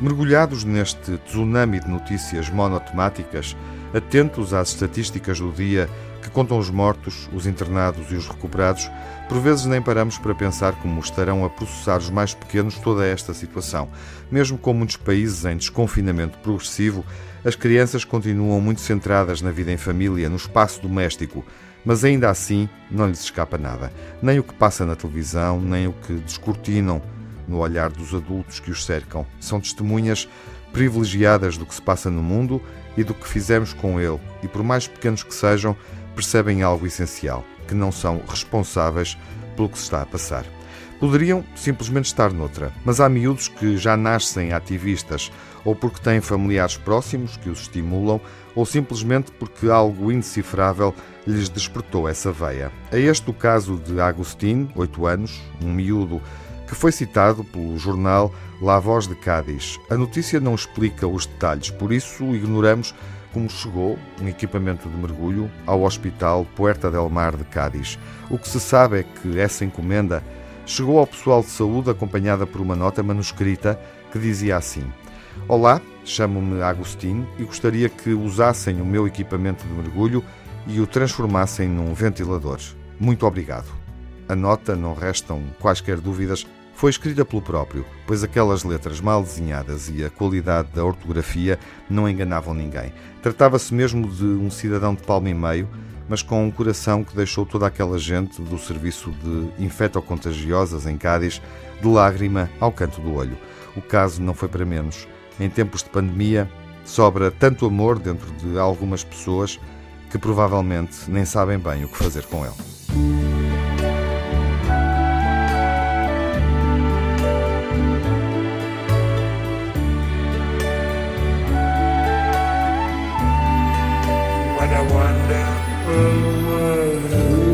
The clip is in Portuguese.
Mergulhados neste tsunami de notícias monotemáticas, atentos às estatísticas do dia que contam os mortos, os internados e os recuperados, por vezes nem paramos para pensar como estarão a processar os mais pequenos toda esta situação. Mesmo com muitos países em desconfinamento progressivo, as crianças continuam muito centradas na vida em família, no espaço doméstico mas ainda assim não lhes escapa nada. Nem o que passa na televisão, nem o que descortinam no olhar dos adultos que os cercam. São testemunhas privilegiadas do que se passa no mundo e do que fizemos com ele, e por mais pequenos que sejam, percebem algo essencial, que não são responsáveis pelo que se está a passar. Poderiam simplesmente estar noutra, mas há miúdos que já nascem ativistas, ou porque têm familiares próximos que os estimulam, ou simplesmente porque algo indecifrável lhes despertou essa veia. É este o caso de Agostinho, 8 anos, um miúdo que foi citado pelo jornal La Voz de Cádiz. A notícia não explica os detalhes, por isso ignoramos como chegou um equipamento de mergulho ao Hospital Puerta del Mar de Cádiz. O que se sabe é que essa encomenda chegou ao pessoal de saúde acompanhada por uma nota manuscrita que dizia assim: Olá, chamo-me Agostinho e gostaria que usassem o meu equipamento de mergulho e o transformassem num ventilador. Muito obrigado. A nota, não restam quaisquer dúvidas, foi escrita pelo próprio, pois aquelas letras mal desenhadas e a qualidade da ortografia não enganavam ninguém. Tratava-se mesmo de um cidadão de palmo e meio, mas com um coração que deixou toda aquela gente do serviço de infectocontagiosas em Cádiz de lágrima ao canto do olho. O caso não foi para menos. Em tempos de pandemia, sobra tanto amor dentro de algumas pessoas que provavelmente nem sabem bem o que fazer com ele. What Oh.